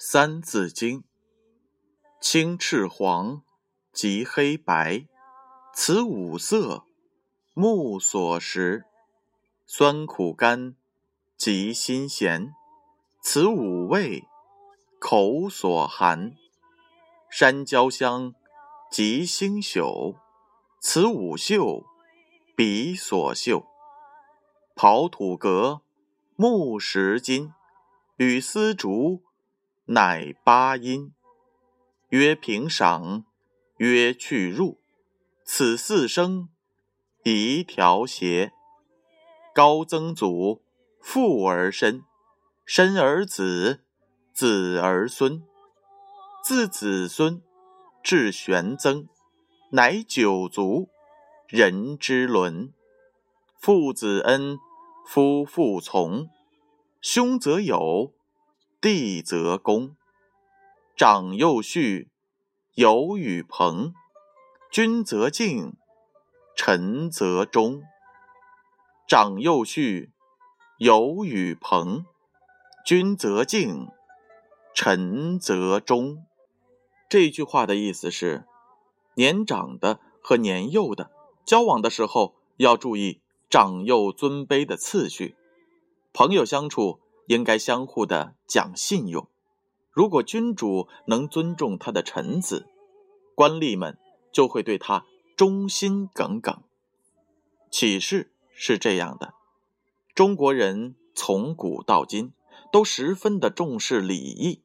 三字经》：青赤黄，及黑白，此五色，目所识；酸苦甘，及辛咸，此五味，口所含；山椒香，及星宿，此五嗅，鼻所嗅。刨土革，木石金，与丝竹。乃八音，曰平赏，曰去入，此四声，宜调谐。高曾祖，父而身，身而子，子而孙，自子孙至玄曾，乃九族，人之伦。父子恩，夫妇从，兄则友。弟则恭，长幼序，友与朋；君则敬，臣则忠。长幼序，友与朋；君则敬，臣则忠。这句话的意思是：年长的和年幼的交往的时候，要注意长幼尊卑的次序；朋友相处。应该相互的讲信用。如果君主能尊重他的臣子，官吏们就会对他忠心耿耿。启示是这样的：中国人从古到今都十分的重视礼义，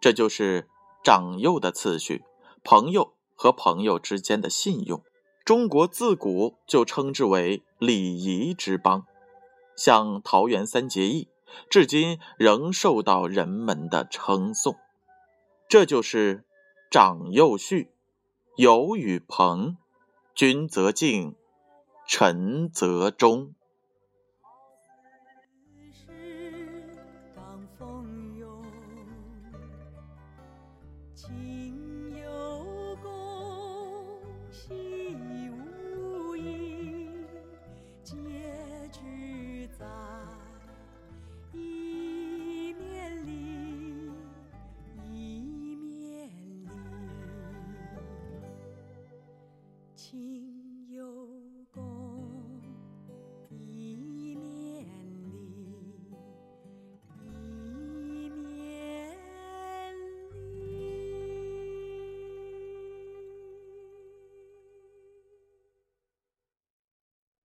这就是长幼的次序，朋友和朋友之间的信用。中国自古就称之为礼仪之邦，像桃园三结义。至今仍受到人们的称颂。这就是长幼序友与朋君则敬臣则忠。风涌今有应有